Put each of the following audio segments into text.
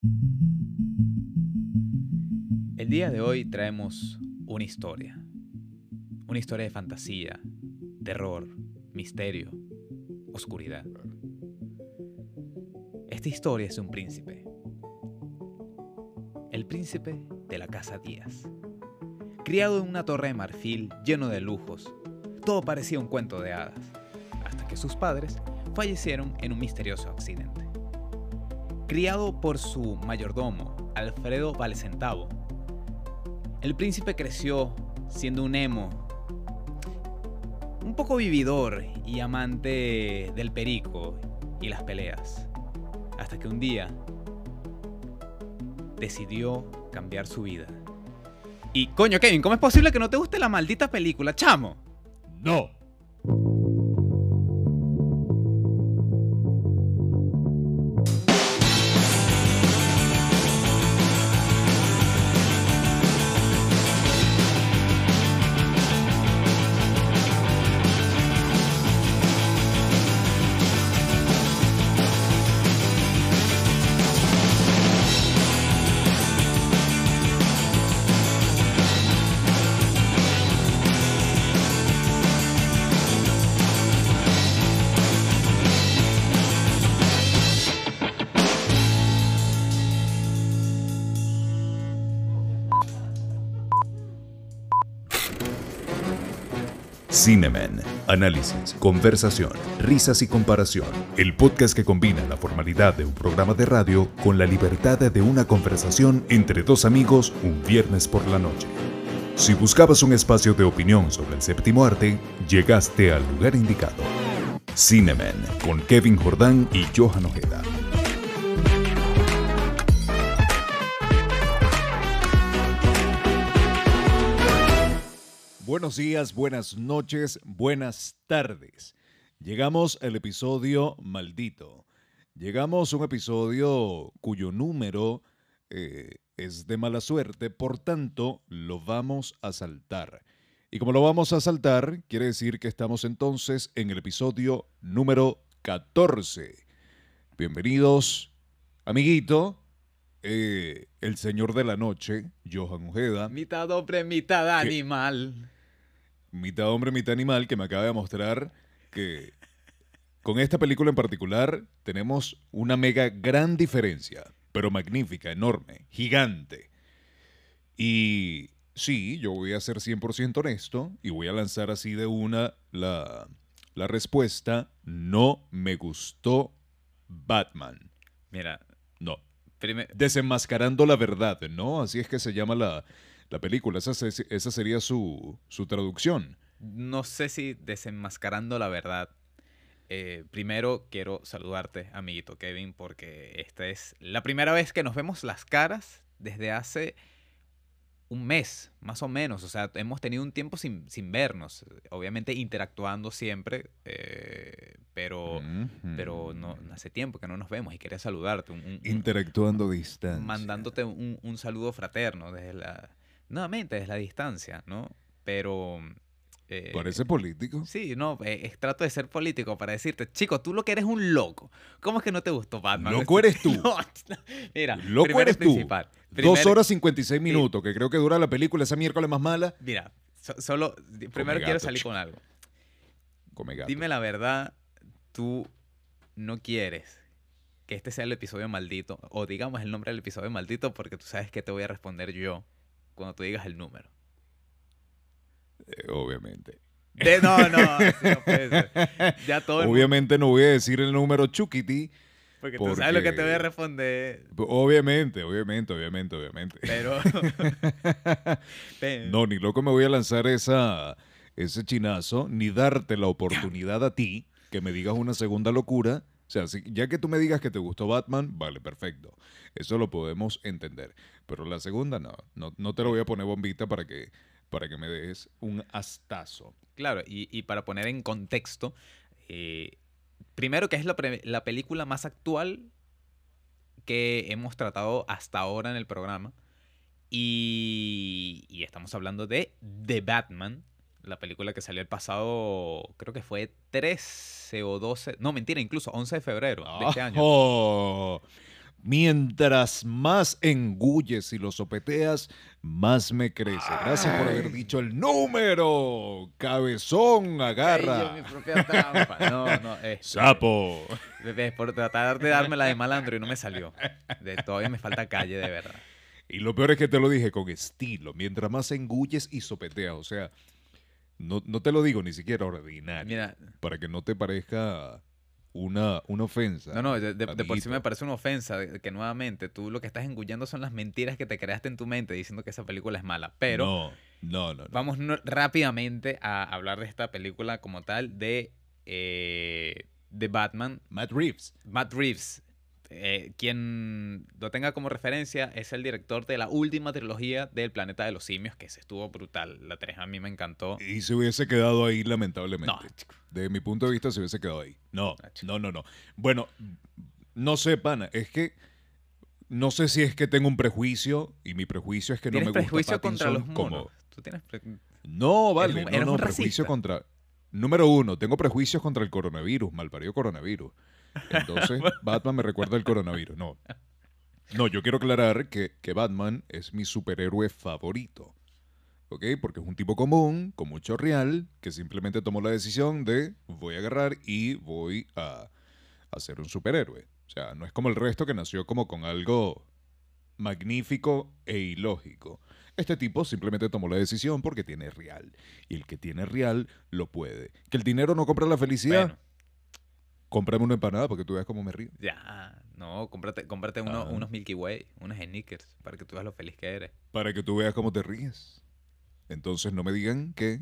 El día de hoy traemos una historia. Una historia de fantasía, terror, misterio, oscuridad. Esta historia es un príncipe. El príncipe de la casa Díaz. Criado en una torre de marfil lleno de lujos, todo parecía un cuento de hadas, hasta que sus padres fallecieron en un misterioso accidente. Criado por su mayordomo, Alfredo Valcentavo, el príncipe creció siendo un emo, un poco vividor y amante del perico y las peleas, hasta que un día decidió cambiar su vida. Y coño, Kevin, ¿cómo es posible que no te guste la maldita película, chamo? No. Cinemen. Análisis, conversación, risas y comparación. El podcast que combina la formalidad de un programa de radio con la libertad de una conversación entre dos amigos un viernes por la noche. Si buscabas un espacio de opinión sobre el séptimo arte, llegaste al lugar indicado. Cinemen, con Kevin Jordán y Johan Ojeda. Buenos días, buenas noches, buenas tardes. Llegamos al episodio maldito. Llegamos a un episodio cuyo número eh, es de mala suerte, por tanto lo vamos a saltar. Y como lo vamos a saltar, quiere decir que estamos entonces en el episodio número 14. Bienvenidos, amiguito, eh, el señor de la noche, Johan Ojeda. Mitad hombre, mitad animal. Mitad hombre, mitad animal, que me acaba de mostrar que con esta película en particular tenemos una mega gran diferencia, pero magnífica, enorme, gigante. Y sí, yo voy a ser 100% honesto y voy a lanzar así de una la, la respuesta, no me gustó Batman. Mira, No. Desenmascarando la verdad, ¿no? Así es que se llama la, la película, esa, se- esa sería su, su traducción. no sé si desenmascarando la verdad. eh, primero quiero saludarte, amiguito Kevin, porque esta es la primera vez que nos vemos las caras desde hace un mes, más o menos. O sea, hemos tenido un tiempo sin, sin vernos. Obviamente interactuando siempre, eh, pero, pero no, hace tiempo que no nos vemos y quería saludarte. un- un- un- Interactuando a distancia. mandándote un, un saludo fraterno desde la nuevamente desde la distancia no pero eh, Parece político. sí no eh, trato de ser político para decirte chico tú lo que eres un loco cómo es que no te gustó Batman Loco eres tú. No, mira Loco eres y tú. principal, Dos horas 56 minutos, que creo que dura la película, esa miércoles más mala. mira so- solo primero quiero salir chico. con algo Come gato. dime la verdad tú no quieres que este sea el episodio maldito o digamos el nombre del episodio maldito porque tú sabes que te voy a responder yo cuando tú digas el número Eh, obviamente. De- no, no, no puede ser. Ya todo mundo, Obviamente no voy a decir el número Chukiti. porque tú sabes lo que te voy a responder, Obviamente, obviamente, obviamente, obviamente. pero... Pe- No, ni loco me voy a lanzar esa, ese chinazo, ni darte la oportunidad a ti que me digas una segunda locura. O sea, si- ya que tú me digas que te gustó Batman, vale, perfecto. Eso lo podemos entender. Pero la segunda no, no, no te lo voy a poner bombita para que, para que me des un astazo. Claro, y, y para poner en contexto, eh, primero que es la, pre- la película más actual que hemos tratado hasta ahora en el programa. Y, y estamos hablando de The Batman, la película que salió el pasado, creo que fue 13 o 12, no mentira, incluso 11 de febrero de este año. Mientras más engulles y lo sopeteas, más me crece. Gracias por haber dicho el número. Cabezón, agarra. Ay, yo, mi propia trampa. No, no. este, Sapo. por tratar de darme la de malandro y no me salió. De, todavía me falta calle, de verdad. Y lo peor es que te lo dije con estilo. Mientras más engulles y sopeteas. O sea, no, no te lo digo ni siquiera ordinario. Mira, Para que no te parezca una, una ofensa. no, no, de, de- de por sí me parece una ofensa de- que nuevamente tú lo que estás engullendo son las mentiras que te creaste en tu mente diciendo que esa película es mala. Pero No, no, no. no. vamos rápidamente a hablar de esta película como tal de, eh, de Batman. Matt Reeves. Matt Reeves, eh, quien lo tenga como referencia, es el director de la última trilogía del Planeta de los Simios, que se estuvo brutal. La 3 a mí me encantó. Y se hubiese quedado ahí, lamentablemente. No. De mi punto de vista, se hubiese quedado ahí. No, Ah, no, no, no. Bueno, no sé, pana. Es que no sé si es que tengo un prejuicio y mi prejuicio es que no me ¿Tienes gusta prejuicio contra los monos? como- Tú tienes pre- No, vale. un- no, no, un prejuicio racista. contra... Número uno, tengo prejuicios contra el coronavirus, malparido coronavirus. Entonces, Batman me recuerda el coronavirus. No. No, yo quiero aclarar que, que Batman es mi superhéroe favorito. ¿Ok? Porque es un tipo común, con mucho real, que simplemente tomó la decisión de voy a agarrar y voy a, a ser un superhéroe. O sea, no es como el resto que nació como con algo magnífico e ilógico. Este tipo simplemente tomó la decisión porque tiene real. Y el que tiene real lo puede. Que el dinero no compra la felicidad. Bueno, Cómprame una empanada porque tú veas cómo me río. ya, no, cómprate, cómprate uno- Ajá. unos Milky Way, unos Snickers, para que tú veas lo feliz que eres. Para que tú veas cómo te ríes. Entonces no me digan que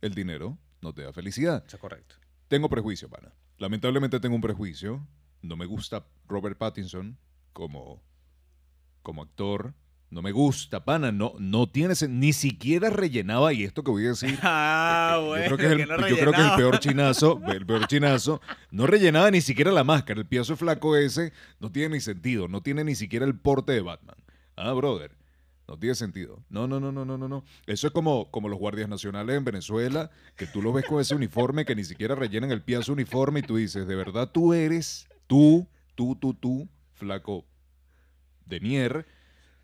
el dinero no te da felicidad. Eso es correcto. Tengo prejuicio, pana. Lamentablemente tengo un prejuicio. No me gusta Robert Pattinson como, como actor. No me gusta, pana. No, no tiene sen- ni siquiera rellenaba, y esto que voy a decir, Ah, Eh, yo creo que es el, yo creo que es el peor chinazo, el peor chinazo. No rellenaba ni siquiera la máscara. El piazo flaco ese no tiene ni sentido. No tiene ni siquiera el porte de Batman. Ah, brother. No tiene sentido. No, no, no, no, no, no, no. Eso es como, como los guardias nacionales en Venezuela, que tú lo ves con ese uniforme que ni siquiera rellenan el piazo uniforme y tú dices, de verdad tú eres, tú, tú, tú, tú, flaco de Nier,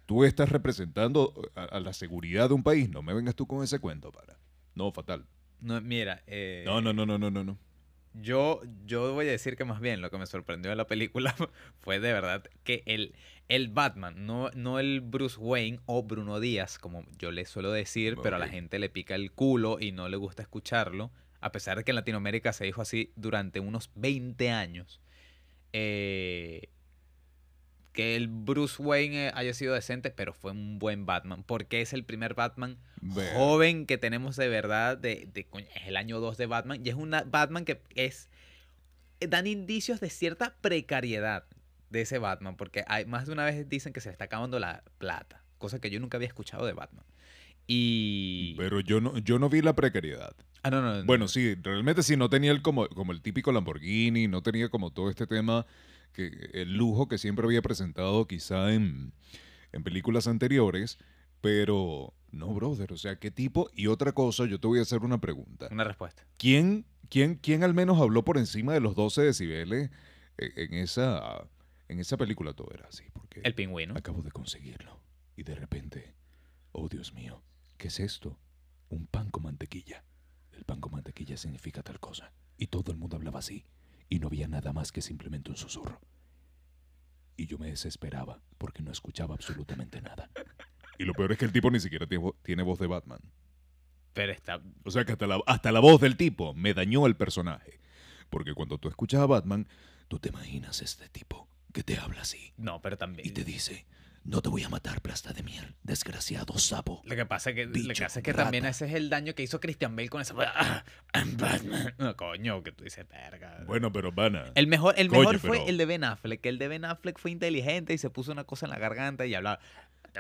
tú estás representando a, a la seguridad de un país. No me vengas tú con ese cuento, para. No, fatal. No, mira, eh, No, no, no, no, no, no, no. Yo, yo voy a decir que más bien lo que me sorprendió de la película fue de verdad que el, el Batman, no, no el Bruce Wayne o Bruno Díaz, como yo le suelo decir, pero a la gente le pica el culo y no le gusta escucharlo, a pesar de que en Latinoamérica se dijo así durante unos 20 años. eh, que el Bruce Wayne eh, haya sido decente, pero fue un buen Batman, porque es el primer Batman Ver. joven que tenemos de verdad, de, de- es el año 2 de Batman, y es una Batman que es, eh, dan indicios de cierta precariedad de ese Batman, porque hay, más de una vez dicen que se le está acabando la plata, cosa que yo nunca había escuchado de Batman. Y... Pero yo no, yo no vi la precariedad. ah, no, no, no. Bueno, sí, realmente sí, no tenía el como, como el típico Lamborghini, no tenía como todo este tema, que el lujo que siempre había presentado quizá en, en películas anteriores, pero no, brother, o sea, ¿qué tipo? Y otra cosa, yo te voy a hacer una pregunta. Una respuesta. ¿Quién, quién, quién al menos habló por encima de los 12 decibeles en, en esa, en esa película? Todo era así, porque... El pingüino. Acabo de conseguirlo. Y de repente, oh Dios mío, ¿qué es esto? Un pan con mantequilla. El pan con mantequilla significa tal cosa. Y todo el mundo hablaba así. Y no había nada más que simplemente un susurro. Y yo me desesperaba porque no escuchaba absolutamente nada. Y lo peor es que el tipo ni siquiera tiene, vo- tiene voz de Batman. Pero está... O sea que hasta la, hasta la voz del tipo me dañó el personaje. Porque cuando tú escuchas a Batman, tú te imaginas este tipo que te habla así No, pero también... y te dice, no te voy a matar, plasta de miel, desgraciado sapo. Lo que pasa es que, lo que, pasa es que también ese es el daño que hizo Christian Bale con esa... Ah, I'm Batman. No, coño, que tú dices, verga. Bueno, pero Vana. El mejor, el Coño, mejor fue pero- el de Ben Affleck. que El de Ben Affleck fue inteligente y se puso una cosa en la garganta y hablaba.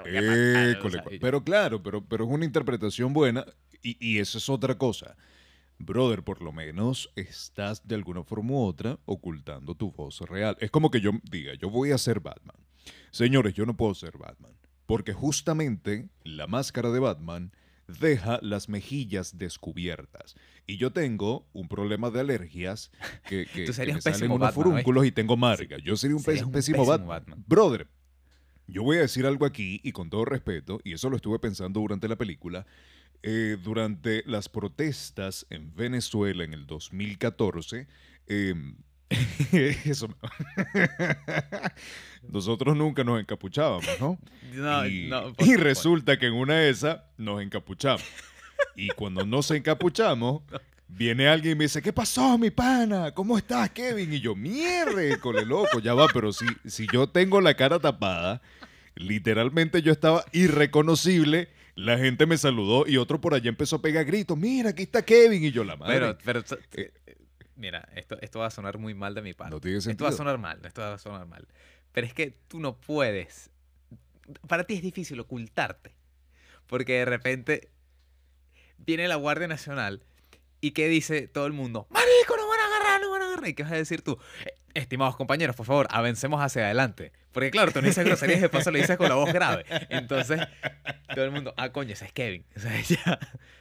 Y- pero claro, pero, pero es una interpretación buena y, y eso es otra cosa. Brother, por lo menos estás de alguna forma u otra ocultando tu voz real. Es como que yo diga, yo voy a ser Batman. Señores, yo no puedo ser Batman. Porque justamente la máscara de Batman deja las mejillas descubiertas. Y yo tengo un problema de alergias que, que, Tú que serías me un salen unos Batman, furúnculos y tengo marca. Yo sería un, pésimo, Batman. Batman. Brother, yo voy a decir algo aquí y con todo respeto, y eso lo estuve pensando durante la película. eh, durante las protestas en Venezuela en el 2014, em, eso, nosotros nunca nos encapuchábamos, ¿no? No, y, no, y resulta que en una de esas nos encapuchamos. Y cuando nos encapuchamos, viene alguien y me dice, ¿qué pasó, mi pana? ¿Cómo estás, Kevin? Y yo, mierda, cole loco, ya va, pero si, si yo tengo la cara tapada, literalmente yo estaba irreconocible. La gente me saludó y otro por allá empezó a pegar gritos. Mira, aquí está Kevin. Y yo, la madre. Pero, pero, t- mira, esto, esto va a sonar muy mal de mi parte. no tiene Esto va a sonar mal, esto va a sonar mal. Pero es que tú no puedes. Para ti es difícil ocultarte. Porque de repente viene la Guardia Nacional y que dice todo el mundo, Marico, ¿Y qué vas a decir tú? "Eh, Estimados compañeros, por favor, avancemos hacia adelante. Porque claro, tú no dices groserías, de paso lo dices con la voz grave. Entonces, todo el mundo, ah, coño, ese es Kevin. O sea, ya.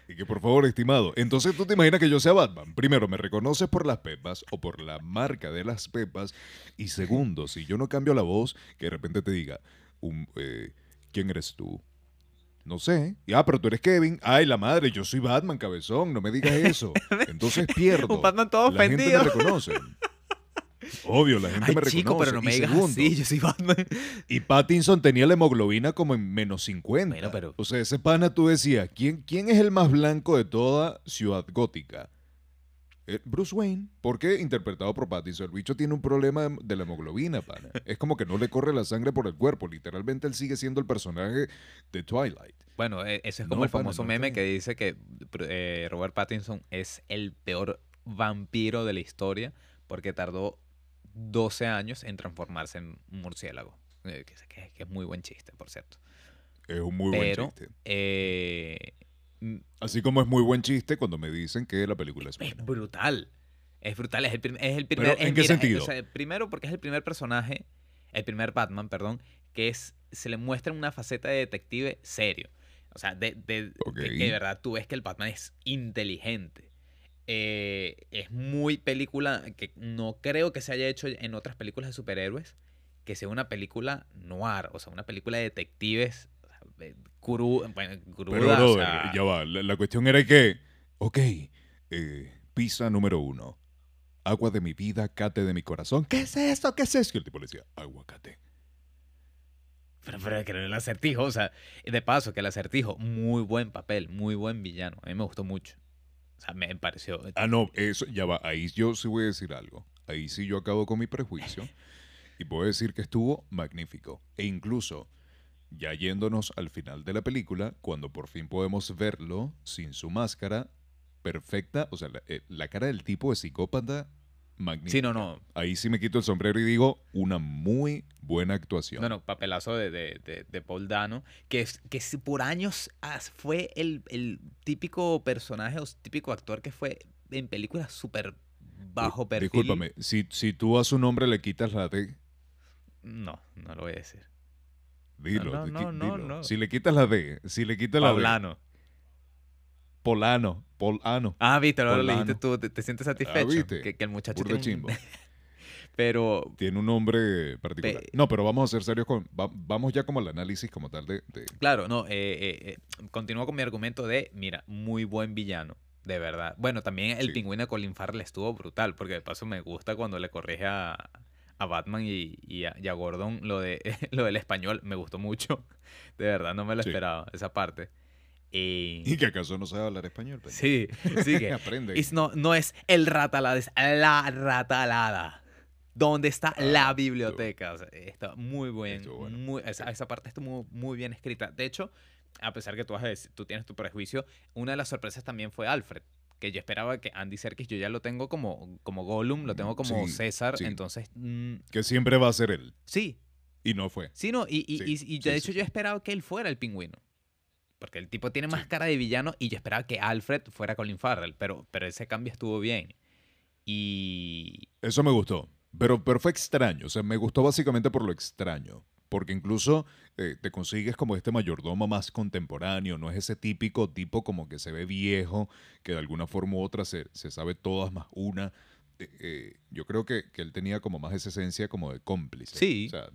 Y que por favor, estimado. Entonces tú te imaginas que yo sea Batman. Primero, me reconoces por las pepas o por la marca de las pepas. Y segundo, si yo no cambio la voz, que de repente te diga, un, eh, ¿quién eres tú? No sé. Y, Ah, pero tú eres Kevin. Ay, la madre, yo soy Batman, cabezón. No me digas eso. Entonces pierdo. Un Batman todo la gente me reconoce. Obvio, la gente Ay, me chico, reconoce. pero no me Y digas segundo, así, yo soy Batman. y Pattinson tenía la hemoglobina como en menos 50. Bueno, pero- O sea, ese pana tú decías, ¿quién, ¿quién es el más blanco de toda Ciudad Gótica? Eh, Bruce Wayne. ¿Por qué? Interpretado por Pattinson. El bicho tiene un problema de- la hemoglobina, pana. Es como que no le corre la sangre por el cuerpo. Literalmente él sigue siendo el personaje de Twilight. Bueno, e- ese es como No, el pana, famoso no meme que dice que eh, Robert Pattinson es el peor vampiro de la historia porque tardó 12 años en transformarse en un murciélago. Eh, que, es- que- que es muy buen chiste, por cierto. Es un muy Pero, buen chiste. Mm, Así como es muy buen chiste cuando me dicen que la película es es brutal. Es brutal. Es el, es el primer. ¿en es- qué mira, sentido? o sea, primero porque es el primer personaje, el primer Batman, perdón, que es se le muestra una faceta de detective serio. O sea, de, que de verdad tú ves que el Batman es inteligente. Eh, es muy película que no creo que se haya hecho en otras películas de superhéroes, que sea una película noir, o sea, una película de detectives sea, eh, bueno, Pero, o brother, sea, ya va. La, la cuestión era que, ok, eh, pizza número uno. Agua de mi vida, cate de mi corazón. ¿Qué es esto? ¿Qué es esto? Y el tipo le decía, aguacate. Pero, pero que el acertijo, o sea, de paso, que el acertijo, muy buen papel, muy buen villano. A mí me gustó mucho. O sea, me pareció. Ah, no, eso, ya va. Ahí yo sí voy a decir algo. Ahí sí yo acabo con mi prejuicio. Y puedo decir que estuvo magnífico. E incluso, ya yéndonos al final de la película, cuando por fin podemos verlo sin su máscara, perfecta. O sea, la, eh, la cara del tipo de psicópata, magnífica. Sí, no, no. Ahí sí me quito el sombrero y digo, una muy buena actuación. No, no, papelazo de, de, de, de Paul Dano, que, es- que por años fue el, el típico personaje o típico actor que fue en películas súper bajo perfil. Discúlpame, si, si tú a su nombre le quitas la D, No, no lo voy a decir. Dilo. no, no, no, dilo. no. Si le quitas la D, si le quitas la D, Paulano. Polano, Polano. Ah, viste, ahora lo dijiste tú, te, te sientes satisfecho. ¿viste? Que, que el muchacho Burda tiene un- chimbo. Pero Tiene un nombre particular. Pe- no, pero vamos a ser serios con. va- vamos ya como al análisis como tal de. de- Claro, no, eh, eh, eh, continúo con mi argumento de, mira, muy buen villano, de verdad. Bueno, también el Sí. pingüino de Colin Farrell estuvo brutal, porque de paso me gusta cuando le corrige a, a Batman y, y a, y a Gordon lo, de, lo del español, me gustó mucho. De verdad, no me lo Sí. esperaba, esa parte. Eh, ¿Y que acaso no sabe hablar español? pendejo? sí, sí que Aprende. es- no, no es el ratalada, es la ratalada. ¿Dónde está la Ah, biblioteca? O sea, está muy bien. bueno. muy- esa, esa parte está muy, muy bien escrita. De hecho, a pesar que tú, decir- tú tienes tu prejuicio, una de las sorpresas también fue Alfred. Que yo esperaba que Andy Serkis, yo ya lo tengo como, como Gollum, lo tengo como Sí, César. sí. Entonces, mm, Que siempre va a ser él. sí, Y no fue. sí, no. Y, y, Sí, y- de hecho, yo esperaba que él fuera el pingüino. Porque el tipo tiene más cara de villano y yo esperaba que Alfred fuera Colin Farrell. Pero, pero ese cambio estuvo bien. Y Eso me gustó. Pero, pero fue extraño. O sea, me gustó básicamente por lo extraño. Porque incluso eh, te consigues como este mayordomo más contemporáneo, no es ese típico tipo como que se ve viejo, que de alguna forma u otra se, se sabe todas más una. Eh, eh, yo creo que, que él tenía como más esa esencia como de cómplice. Sí. O sea,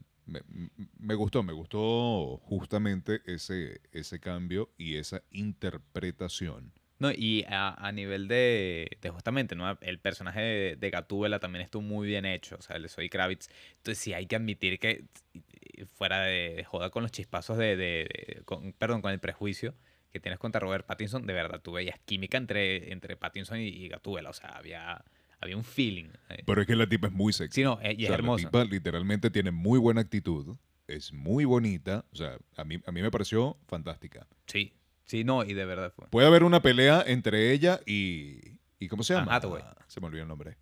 me, gustó, me gustó justamente ese, ese cambio y esa interpretación. No, y a, a nivel de, de justamente, ¿no? El personaje de, de Gatúbela también estuvo muy bien hecho, o sea, el de Zoe Kravitz. Entonces sí hay que admitir que fuera de, de joda con los chispazos de, de- con- perdón, con el prejuicio que tienes contra Robert Pattinson, de verdad, tú veías química entre, entre Pattinson y, y Gatúbela, o sea, había, había un feeling. eh. Pero es que la tipa es muy sexy. Sí, no, eh, O es sea, hermosa. La tipa literalmente tiene muy buena actitud, es muy bonita, o sea, a mí, a mí me pareció fantástica. Sí, sí, no, y de verdad fue. Puede haber una pelea entre ella y... ¿Y cómo se Anne llama? Ah, se me olvidó el nombre.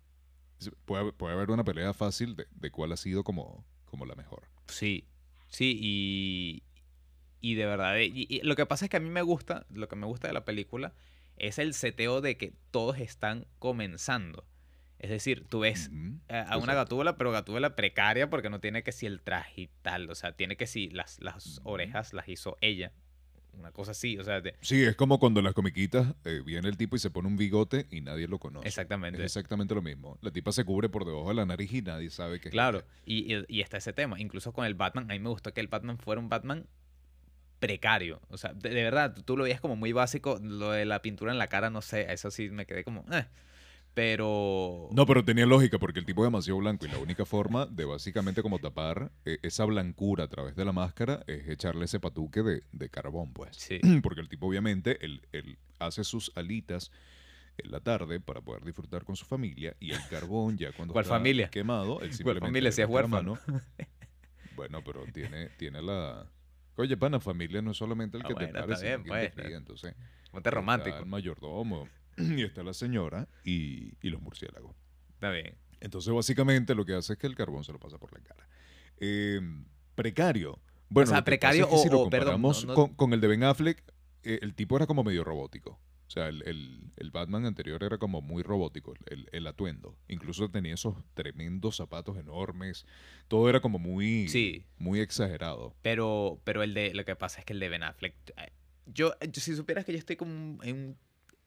Puede, haber- puede haber una pelea fácil de, de cuál ha sido como, como la mejor. Sí, sí, y, y de verdad, eh, y, y lo que pasa es que a mí me gusta, lo que me gusta de la película es el seteo de que todos están comenzando. Es decir, tú ves a, a una gatúbela, pero gatúbela precaria porque no tiene que si el traje y tal, o sea, tiene que si las, las orejas las hizo ella, una cosa así, o sea, Sí, es como cuando en las comiquitas eh, viene el tipo y se pone un bigote y nadie lo conoce. exactamente. Es exactamente lo mismo. La tipa se cubre por debajo de la nariz y nadie sabe que es Claro, ella. y, y- y está ese tema. Incluso con el Batman, a mí me gustó que el Batman fuera un Batman precario. O sea, de, de verdad, tú lo veías como muy básico. Lo de la pintura en la cara, no sé, eso sí me quedé como... eh. Pero... No, pero tenía lógica porque el tipo es demasiado blanco y la única forma de básicamente como tapar eh, esa blancura a través de la máscara es echarle ese patuque de, de carbón, pues. Sí, Porque el tipo obviamente, él, él hace sus alitas en la tarde para poder disfrutar con su familia y el carbón ya cuando ¿Cuál está familia? quemado, él simplemente familia le si es huérfano? mano. Bueno, pero tiene, tiene la... Oye, pana, familia no es solamente el Ah, que te bueno, pare, está sino bien, te pues. entonces... ponte romántico. el mayordomo y está la señora y, y los murciélagos. Está bien. Entonces, básicamente, lo que hace es que el carbón se lo pasa por la cara. Eh, precario. Bueno, sea, que pasa precario es que si o- lo o, perdón, comparamos no- no- con, con el de Ben Affleck, eh, el tipo era como medio robótico. O sea, el, el- el Batman anterior era como muy robótico, el, el atuendo. Incluso tenía esos tremendos zapatos enormes. Todo era como muy, Sí. muy exagerado. Pero, pero el de, lo que pasa es que el de Ben Affleck, eh, yo, yo- si supieras que yo estoy como en un-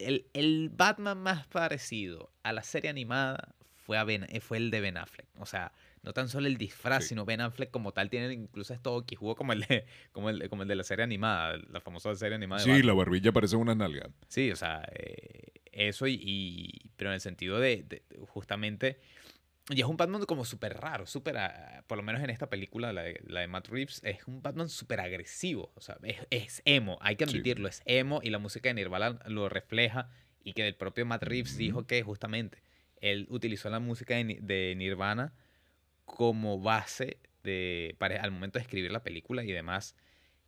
el, el Batman más parecido a la serie animada fue, a Ben- eh, fue el de Ben Affleck. O sea, no tan solo el disfraz, Sí. sino Ben Affleck como tal tiene incluso esto quijudo como el de, como el, de- como el de la serie animada, la famosa serie animada de Sí, la barbilla parece una nalga. Sí, o sea, eh, eso y, y- Pero en el sentido de justamente... Y es un Batman como súper raro, súper... ah, Por lo menos en esta película, la de, la de Matt Reeves, es un Batman súper agresivo. O sea, es, es emo, hay que Sí. admitirlo, es emo y la música de Nirvana lo refleja. Y que el propio Matt Reeves dijo que justamente él utilizó la música de, Ni- de Nirvana como base de, para, al momento de escribir la película y demás.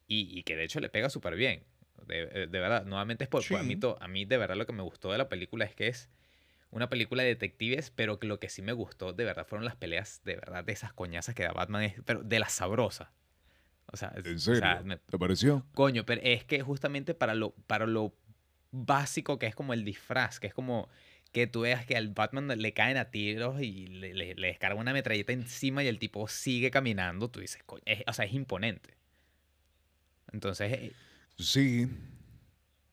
Y, y que de hecho le pega súper bien. De, eh, de verdad, nuevamente es por, por- a, mí, Sí. to- a mí de verdad lo que me gustó de la película es que es una película de detectives, pero que lo que sí me gustó de verdad fueron las peleas de verdad de esas coñazas que da Batman, pero de las sabrosas. O sea, ¿En o serio? sea, me- ¿Te pareció? coño, pero es que justamente para lo, para lo básico que es como el disfraz, que es como que tú veas que al Batman le caen a tiros y le, le, le descarga una metralleta encima y el tipo sigue caminando, tú dices, coño, es- o sea, es imponente. Entonces, eh, Sí.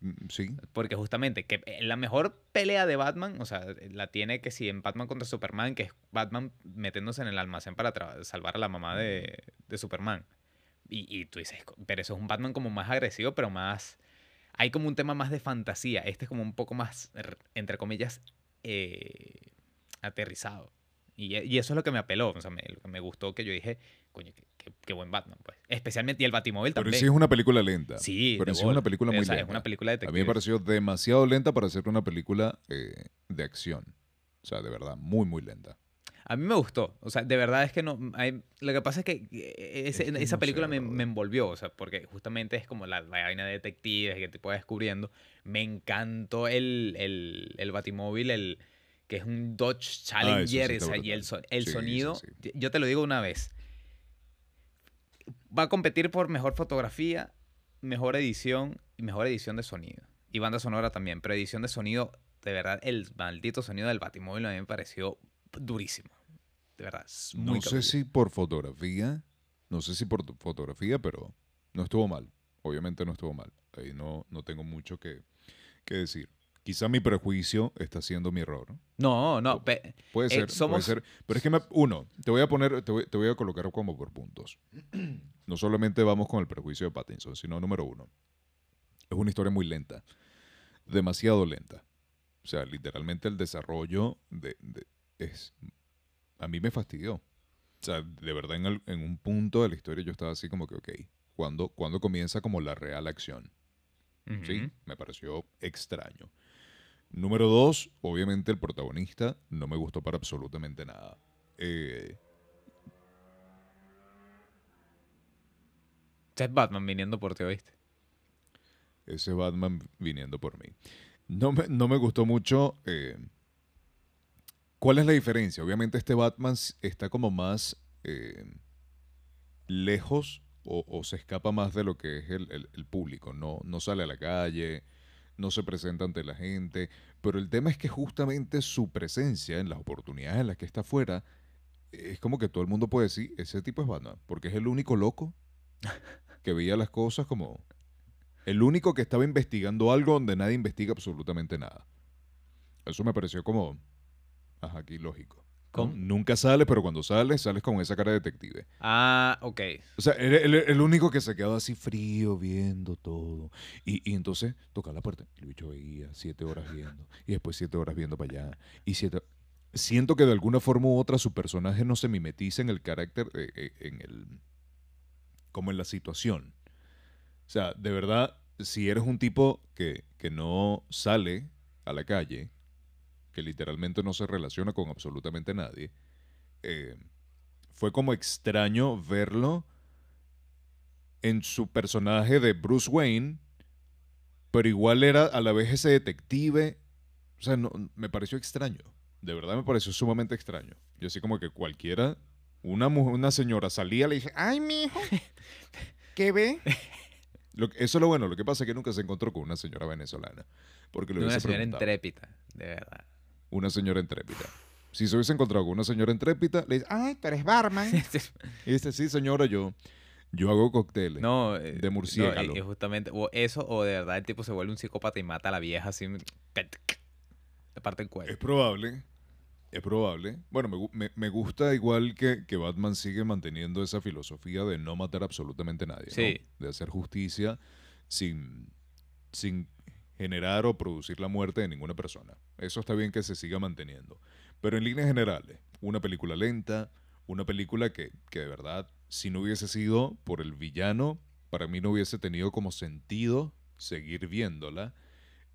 Mm, Sí. porque justamente que eh, la mejor pelea de Batman, o sea, la tiene que si en Batman contra Superman, que es Batman metiéndose en el almacén para salvar a la mamá de, de Superman. Y, y tú dices, "Co- pero eso es un Batman como más agresivo, pero más... Hay como un tema más de fantasía. Este es como un poco más, entre comillas, eh, aterrizado. Y, y eso es lo que me apeló, o sea, me, lo que me gustó que yo dije, coño, qué, buen Batman, pues. Especialmente, y el Batimóvil Pero también. sí es una película lenta. Sí, pero sí es una película O muy sea, lenta. Es una película de A mí me pareció demasiado lenta para ser una película eh, de acción. O sea, de verdad, muy, muy lenta. A mí me gustó. O sea, de verdad es que no. hay- lo que pasa es que eh, ese- Es que esa no película me, me envolvió. O sea, porque justamente es como la, la vaina de detectives que te vas descubriendo. Me encantó el, el, el Batimóvil, el que es un Dodge Challenger. Ah, o sea, y el, el Sí, sonido. sí. Yo te lo digo una vez. Va a competir por mejor fotografía, mejor edición y mejor edición de sonido. Y banda sonora también. Pero edición de sonido, de verdad, el maldito sonido del Batimóvil a mí me pareció durísimo. De verdad, es muy no sé si por fotografía, No sé si por fotografía, pero no estuvo mal. Obviamente no estuvo mal. Ahí no, no tengo mucho que, que decir. Quizá mi prejuicio está siendo mi error. No, no. pe- Puede Eh, ser, puede ser. Pero es que, me- uno, te voy a poner, te voy, te voy a colocar como por puntos. No solamente vamos con el prejuicio de Pattinson, sino número uno. Es una historia muy lenta. Demasiado lenta. O sea, literalmente el desarrollo de, de- es... A mí me fastidió. O sea, de verdad en, el- en un punto de la historia yo estaba así como que, ok, ¿cuándo, cuándo comienza como la real acción? ¿sí? Me pareció extraño. Número dos, obviamente el protagonista no me gustó para absolutamente nada. Eh, Este es Batman viniendo por ti, ¿oíste? ese Batman viniendo por mí. No me, no me gustó mucho. eh, ¿Cuál es la diferencia? Obviamente este Batman está como más eh, lejos o, o se escapa más de lo que es el, el- el público. No, no sale a la calle, no se presenta ante la gente. Pero el tema es que justamente su presencia en las oportunidades en las que está afuera es como que todo el mundo puede decir, ese tipo es Batman, porque es el único loco que veía las cosas como... El único que estaba investigando algo donde nadie investiga absolutamente nada. Eso me pareció como... Ajá, aquí lógico. Nunca sales, pero cuando sales, sales con esa cara de detective. Ah, ok. O sea, era el, el único que se quedaba así frío, viendo todo. Y, y entonces tocaba la puerta. El bicho veía siete horas viendo. Y después siete horas viendo para allá. Y siete... Siento que de alguna forma u otra su personaje no se mimetiza en el carácter, eh, eh, en el... como en la situación. O sea, de verdad, si eres un tipo que, que no sale a la calle, que literalmente no se relaciona con absolutamente nadie, eh, fue como extraño verlo en su personaje de Bruce Wayne, pero igual era a la vez ese detective. O sea, no, me pareció extraño. De verdad me pareció sumamente extraño. Yo así como que cualquiera, una, mu- una señora salía, le dije, ay, mijo, ¿qué ve? Lo eso es lo bueno, lo que pasa es que nunca se encontró con una señora venezolana. Porque le Una señora preguntado. intrépida, de verdad. Una señora intrépida. Si se hubiese encontrado con una señora intrépida, le dice, ay, tú eres barman. Y dice, sí, señora, yo, yo hago cócteles. no, eh, De no, murciélago. eh, eh, justamente, o eso, o de verdad el tipo se vuelve un psicópata y mata a la vieja así. Le parte el cuello. Es probable. Es probable. Bueno, me, me- me gusta igual que, que Batman sigue manteniendo esa filosofía de no matar absolutamente a nadie. ¿no? Sí. De hacer justicia sin, sin generar o producir la muerte de ninguna persona. Eso está bien que se siga manteniendo. Pero en líneas generales, una película lenta, una película que, que de verdad, si no hubiese sido por el villano, para mí no hubiese tenido como sentido seguir viéndola.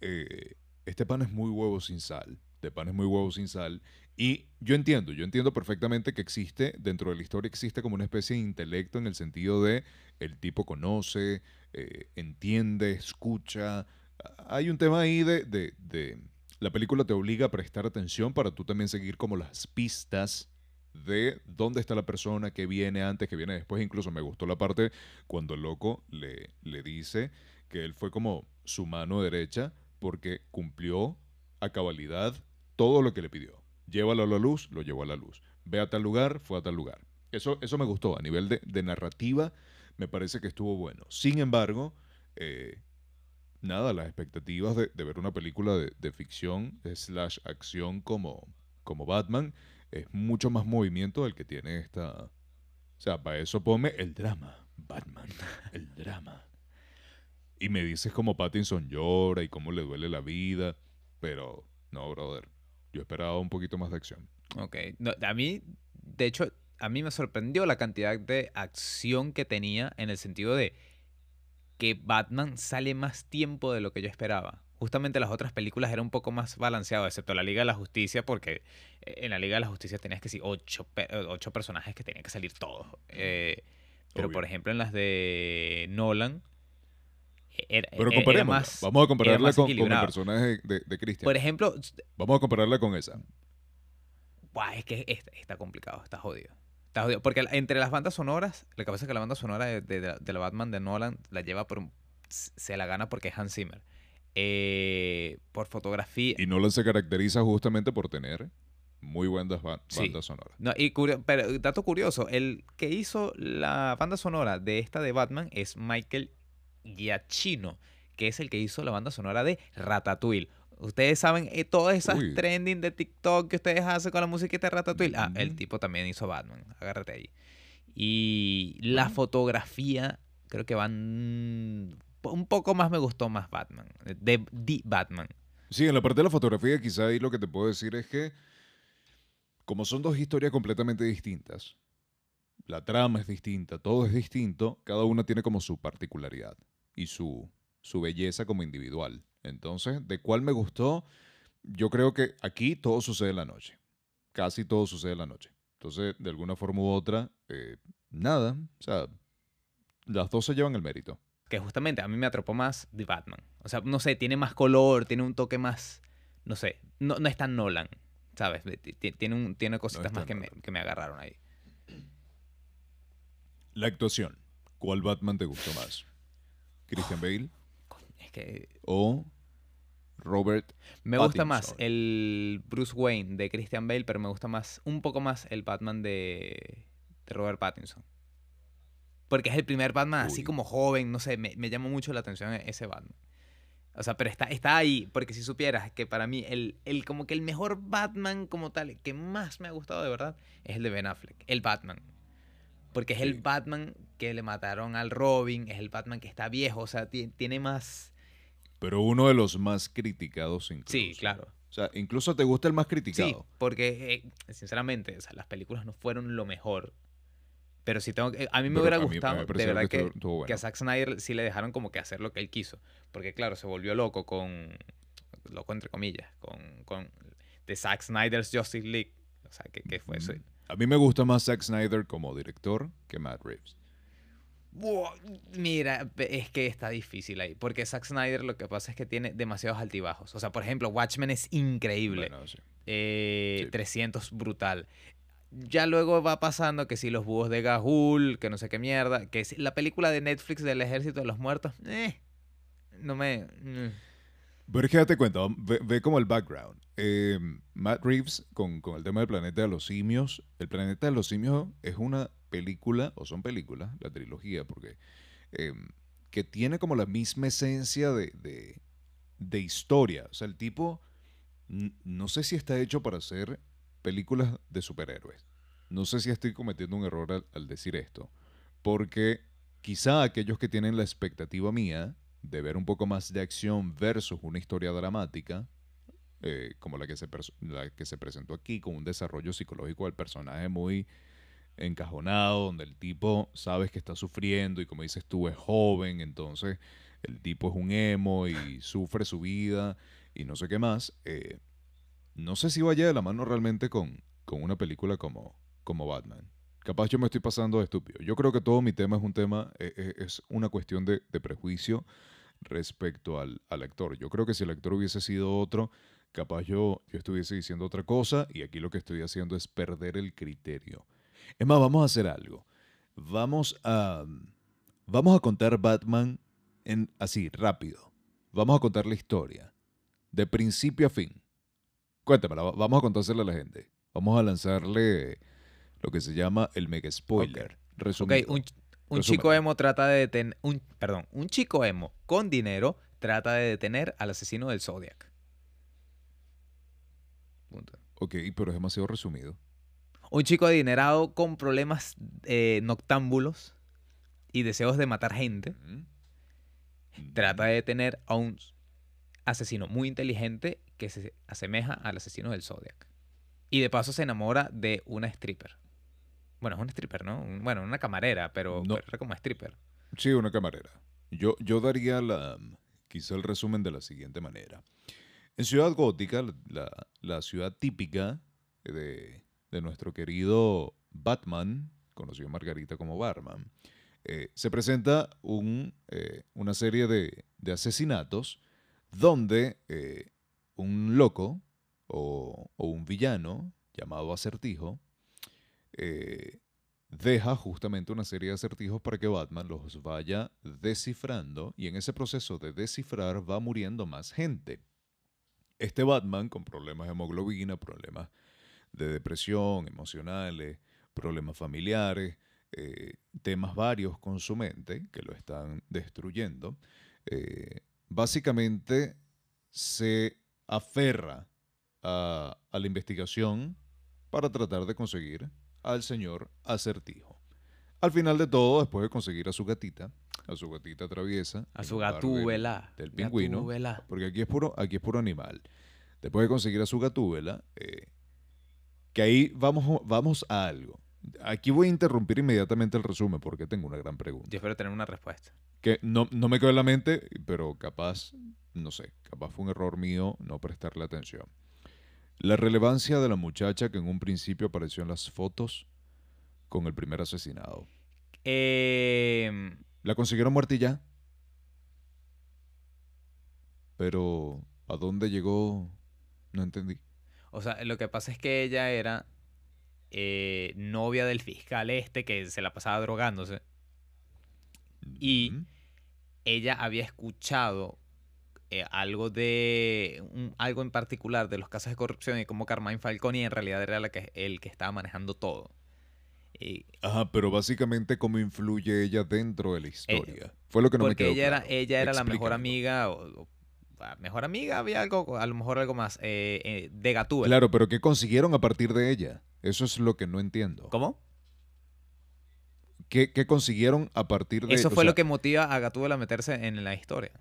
Eh, este pan es muy huevo sin sal. Este pan es muy huevo sin sal. Y yo entiendo, yo entiendo perfectamente que existe, dentro de la historia existe como una especie de intelecto en el sentido de el tipo conoce, eh, entiende, escucha. Hay un tema ahí de, de, de- La película te obliga a prestar atención para tú también seguir como las pistas de dónde está la persona, que viene antes, que viene después. Incluso me gustó la parte cuando el loco le, le dice que él fue como su mano derecha porque cumplió a cabalidad todo lo que le pidió. Llévalo a la luz, lo llevó a la luz. Ve a tal lugar, fue a tal lugar. Eso, eso me gustó. A nivel de, de narrativa, me parece que estuvo bueno. Sin embargo, eh, nada, las expectativas de, ver una película de, de ficción slash acción como, como Batman es mucho más movimiento del que tiene esta... O sea, para eso ponme el drama. Batman, el drama. Y me dices cómo Pattinson llora y cómo le duele la vida. Pero, no, brother. Yo esperaba un poquito más de acción. Ok. No, a mí, de hecho, a mí me sorprendió la cantidad de acción que tenía en el sentido de que Batman sale más tiempo de lo que yo esperaba. Justamente las otras películas eran un poco más balanceado, excepto la Liga de la Justicia, porque eh, en la Liga de la Justicia tenías que decir ocho, eh, ocho personajes que tenían que salir todos. Eh, pero por ejemplo en las de Nolan, eh, era, Pero era- era comparémosla. más... Vamos a compararla con, con el personaje de, de Christian. Por ejemplo, Vamos a compararla con esa. Buah, es que es- está complicado, está jodido. Está jodido. Porque entre las bandas sonoras, lo que pasa es que la banda sonora de, de- de la Batman de Nolan la lleva por se la gana porque es Hans Zimmer. Eh, por fotografía. Y Nolan se caracteriza justamente por tener muy buenas ba- Sí. bandas sonoras. No, y curio- pero dato curioso, el que hizo la banda sonora de esta de Batman es Michael Giacchino, que es el que hizo la banda sonora de Ratatouille. Ustedes saben eh, todas esas Uy. trending de TikTok que ustedes hacen con la musiquita de Ratatouille. Ah, el tipo también hizo Batman. Agárrate ahí. Y la fotografía, creo que van un poco más me gustó más Batman, de The Batman. Sí, en la parte de la fotografía quizá ahí lo que te puedo decir es que como son dos historias completamente distintas, la trama es distinta, todo es distinto, cada una tiene como su particularidad y su, su belleza como individual. Entonces, ¿de cuál me gustó? Yo creo que aquí todo sucede en la noche. Casi todo sucede en la noche. Entonces, de alguna forma u otra, eh, nada. O sea, las dos se llevan el mérito. que justamente a mí me atrapó más The Batman. O sea, no sé, tiene más color, tiene un toque más, no sé, no, no es tan Nolan, ¿sabes? Ti- ti- Tiene, un, tiene cositas más que me, que me agarraron ahí. La actuación. ¿Cuál Batman te gustó más? ¿Christian Bale Coño, Es que o Robert? me gusta más el Bruce Wayne de Christian Bale, pero me gusta más, un poco más el Batman de, de Robert Pattinson. Porque es el primer Batman así como joven, no sé, me, me llama mucho la atención e- ese Batman. O sea, pero está, está ahí, porque si supieras que para mí el, el como que el mejor Batman como tal, que más me ha gustado de verdad, es el de Ben Affleck, el Batman. Porque es el. Batman que le mataron al Robin, es el Batman que está viejo, o sea, ti- tiene más... Pero uno de los más criticados incluso. Sí, claro. O sea, incluso te gusta el más Sí, criticado. porque eh, sinceramente, o sea, las películas no fueron lo mejor. Pero si tengo que- a mí me Pero hubiera mí- gustado, me de verdad que que, estuvo- estuvo que a. Zack Snyder sí le dejaron como que hacer lo que él quiso. Porque claro, se volvió loco con, loco entre comillas, con, con The Zack Snyder's Justice League. O sea, que, que fue eso. Mm. A mí me gusta más Zack Snyder como director que Matt Reeves. Mira, es que está difícil ahí. Porque Zack Snyder lo que pasa es que tiene demasiados altibajos. O sea, por ejemplo, Watchmen es increíble. Bueno, sí. Eh, Sí. 300 brutal. Ya luego va pasando que si los búhos de Gahul, que no sé qué mierda, que si la película de Netflix del Ejército de los Muertos, eh, no me... mm. Pero es que date cuenta, ve, ve como el background. Eh, Matt Reeves, con, con el tema del planeta de los simios, el planeta de los simios es una película, o son películas, la trilogía, porque eh, que tiene como la misma esencia de, de, historia. O sea, el tipo, no sé si está hecho para hacer películas de superhéroes. No sé si estoy cometiendo un error al, decir esto, porque quizá aquellos que tienen la expectativa mía de ver un poco más de acción versus una historia dramática, eh, como la que, se la que se presentó aquí, con un desarrollo psicológico del personaje muy encajonado, donde el tipo sabes que está sufriendo y como dices tú es joven, entonces el tipo es un emo y sufre su vida y no sé qué más. eh, no sé si vaya de la mano realmente con, con una película como, como Batman. Capaz yo me estoy pasando de estúpido. Yo creo que todo mi tema es un tema, eh, eh, es una cuestión de, de prejuicio respecto al, al actor. Yo creo que si el actor hubiese sido otro, capaz yo, yo estuviese diciendo otra cosa y aquí lo que estoy haciendo es perder el criterio. Es más, vamos a hacer algo. Vamos a, vamos a contar Batman en, así, rápido. Vamos a contar la historia, de principio a fin. Cuéntamela, va- vamos a contársela a la gente. Vamos a lanzarle lo que se llama el mega spoiler. Ok, Resumido. un, chico emo trata de detener... Un, perdón, un chico emo con dinero trata de detener al asesino del Zodiac. Punto. Ok, pero es demasiado resumido. Un chico adinerado con problemas eh, noctámbulos y deseos de matar gente trata de detener a un asesino muy inteligente que se asemeja al asesino del Zodiac. Y de paso se enamora de una stripper. Bueno, es una stripper, ¿no? Bueno, una camarera, pero, No. pero como stripper. Sí, una camarera. Yo, yo daría la, quizá el resumen de la siguiente manera. En Ciudad Gótica, la- la ciudad típica de, de nuestro querido Batman, conocido Margarita como Barman, eh, se presenta eh, una serie de, asesinatos donde eh, un loco o, o un villano llamado Acertijo deja justamente una serie de acertijos para que Batman los vaya descifrando y en ese proceso de descifrar va muriendo más gente. Este Batman con problemas de hemoglobina, problemas de depresión, emocionales, problemas familiares, eh, temas varios con su mente que lo están destruyendo. Eh, básicamente se aferra a, a la investigación para tratar de conseguir al señor acertijo. Al final de todo, después de conseguir a su gatita, a su gatita traviesa, A su del- gatúbela. del pingüino, gatúbela. porque aquí es puro, aquí es puro animal. Después de conseguir a su gatúbela, eh, que ahí vamos, vamos a algo. Aquí voy a interrumpir inmediatamente el resumen porque tengo una gran pregunta. Yo espero tener una respuesta. Que no, no me quedó en la mente, pero capaz, no sé, capaz fue un error mío no prestarle atención. La relevancia de la muchacha que en un principio apareció en las fotos con el primer asesinado. Eh, La consiguieron muerta y ya. Pero, ¿a dónde llegó? No entendí. O sea, lo que pasa es que ella era eh, novia del fiscal este que se la pasaba drogándose. Y-. Ella había escuchado eh, algo de un- algo en particular de los casos de corrupción y cómo Carmine Falcone en realidad era la que, el que estaba manejando todo. Y- Ajá, pero básicamente cómo influye ella dentro de la historia. Fue lo que no me Eh, quedó ella era, claro. ella era la mejor amiga, o, o- mejor amiga, había algo, a lo mejor algo más, eh, eh, de Gatúbela. Claro, pero ¿qué consiguieron a partir de ella? Eso es lo que no entiendo. ¿Cómo? ¿Qué, qué consiguieron a partir de Eso o fue sea, lo que motiva a Gatúbela a meterse en la historia.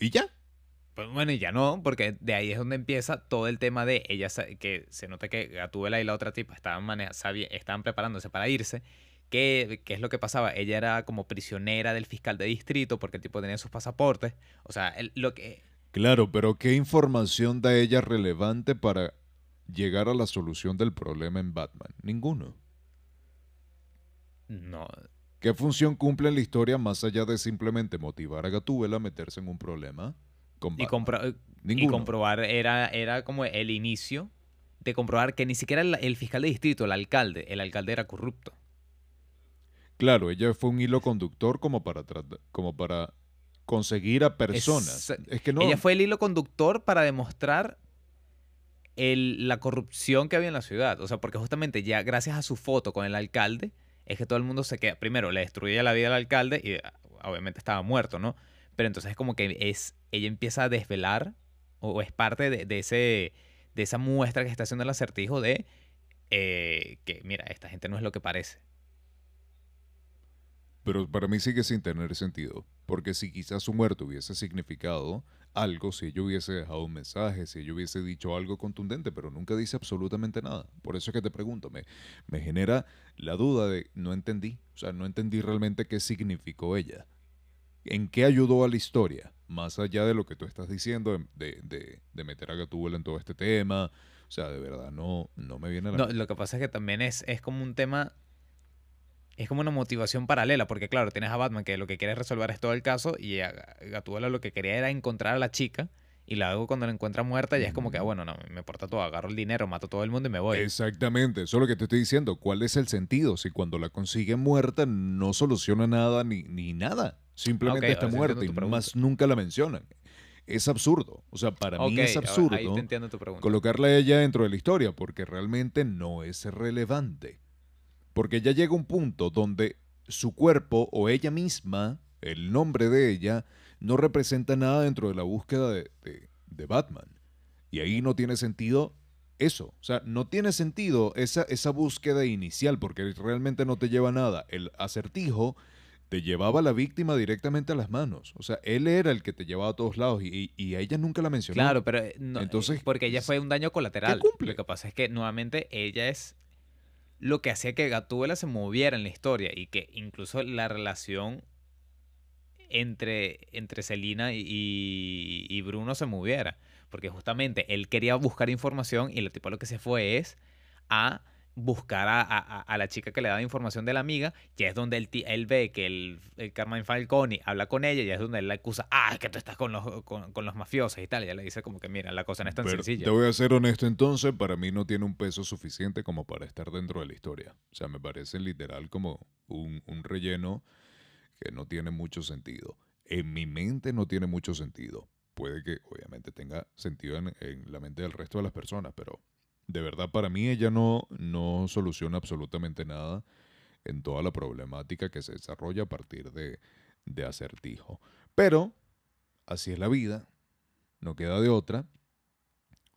¿Y ya? Pues bueno, y ya no, porque de ahí es donde empieza todo el tema de ella, que se nota que Gatúbela y la otra tipa estaban, estaban preparándose para irse. ¿Qué, ¿Qué es lo que pasaba? Ella era como prisionera del fiscal de distrito porque el tipo tenía sus pasaportes. O sea, el- lo que... Claro, pero ¿qué información da ella relevante para llegar a la solución del problema en Batman? Ninguno. No, ¿Qué función cumple en la historia más allá de simplemente motivar a Gatúbela a meterse en un problema con y, compro- y Ninguno. comprobar era, era como el inicio de comprobar que ni siquiera el, el fiscal de distrito, el alcalde, el alcalde era corrupto. Claro, ella fue un hilo conductor como para como para conseguir a personas. Es- Es, que no. Ella fue el hilo conductor para demostrar el- la corrupción que había en la ciudad. O sea, porque justamente ya gracias a su foto con el alcalde, es que todo el mundo se queda. Primero, le destruye la vida al alcalde y ah, obviamente estaba muerto, ¿no? Pero entonces es como que es, ella empieza a desvelar, o, o es parte de, de ese, de esa muestra que está haciendo el acertijo de eh, que, mira, esta gente no es lo que parece. Pero para mí sigue sin tener sentido. Porque si quizás su muerte hubiese significado algo, si ella hubiese dejado un mensaje, si ella hubiese dicho algo contundente, pero nunca dice absolutamente nada. Por eso es que te pregunto, me, me genera la duda de no entendí. O sea, no entendí realmente qué significó ella. ¿En qué ayudó a la historia? Más allá de lo que tú estás diciendo, de, de- de meter a Gatúbela en todo este tema. O sea, de verdad, no, no me viene a la No, lo que pasa es que también es, es como un tema. Es como una motivación paralela, porque claro, tienes a Batman que lo que quiere resolver es todo el caso, y a Gatúbela lo que quería era encontrar a la chica, y luego cuando la encuentra muerta ya es como que, bueno, no, me importa todo, agarro el dinero, mato a todo el mundo y me voy. Exactamente, eso es lo que te estoy diciendo. ¿Cuál es el sentido? Si cuando la consigue muerta no soluciona nada ni, ni nada. Simplemente está muerta y más nunca la mencionan. Es absurdo. O sea, para mí es absurdo Ahí te entiendo tu pregunta. colocarla a ella dentro de la historia porque realmente no es relevante. Porque ya llega un punto donde su cuerpo o ella misma, el nombre de ella, no representa nada dentro de la búsqueda de, de- de Batman. Y ahí no tiene sentido eso. O sea, no tiene sentido esa, esa búsqueda inicial porque realmente no te lleva a nada. El acertijo te llevaba a la víctima directamente a las manos. O sea, él era el que te llevaba a todos lados y, y a ella nunca la mencionó. Claro, pero eh, no, Entonces, porque ella fue un daño colateral. cumple? Lo que pasa es que nuevamente ella es lo que hacía que Gatúbela se moviera en la historia y que incluso la relación entre, entre Selina y, y Bruno se moviera. Porque justamente él quería buscar información y el tipo lo que se fue es a buscar a, a- a la chica que le daba información de la amiga, y es donde él, ve que el, el Carmine Falcone habla con ella, y es donde él la acusa, ah, es que tú estás con los, con, con los mafiosos y tal. Y ella le dice como que, mira, la cosa no es tan Pero sencilla. Te voy a ser honesto entonces, para mí no tiene un peso suficiente como para estar dentro de la historia. O sea, me parece literal como un, un relleno que no tiene mucho sentido. En mi mente no tiene mucho sentido. Puede que obviamente tenga sentido en, en la mente del resto de las personas, pero de verdad, para mí ella no, no soluciona absolutamente nada en toda la problemática que se desarrolla a partir de, de acertijo. Pero, así es la vida, no queda de otra.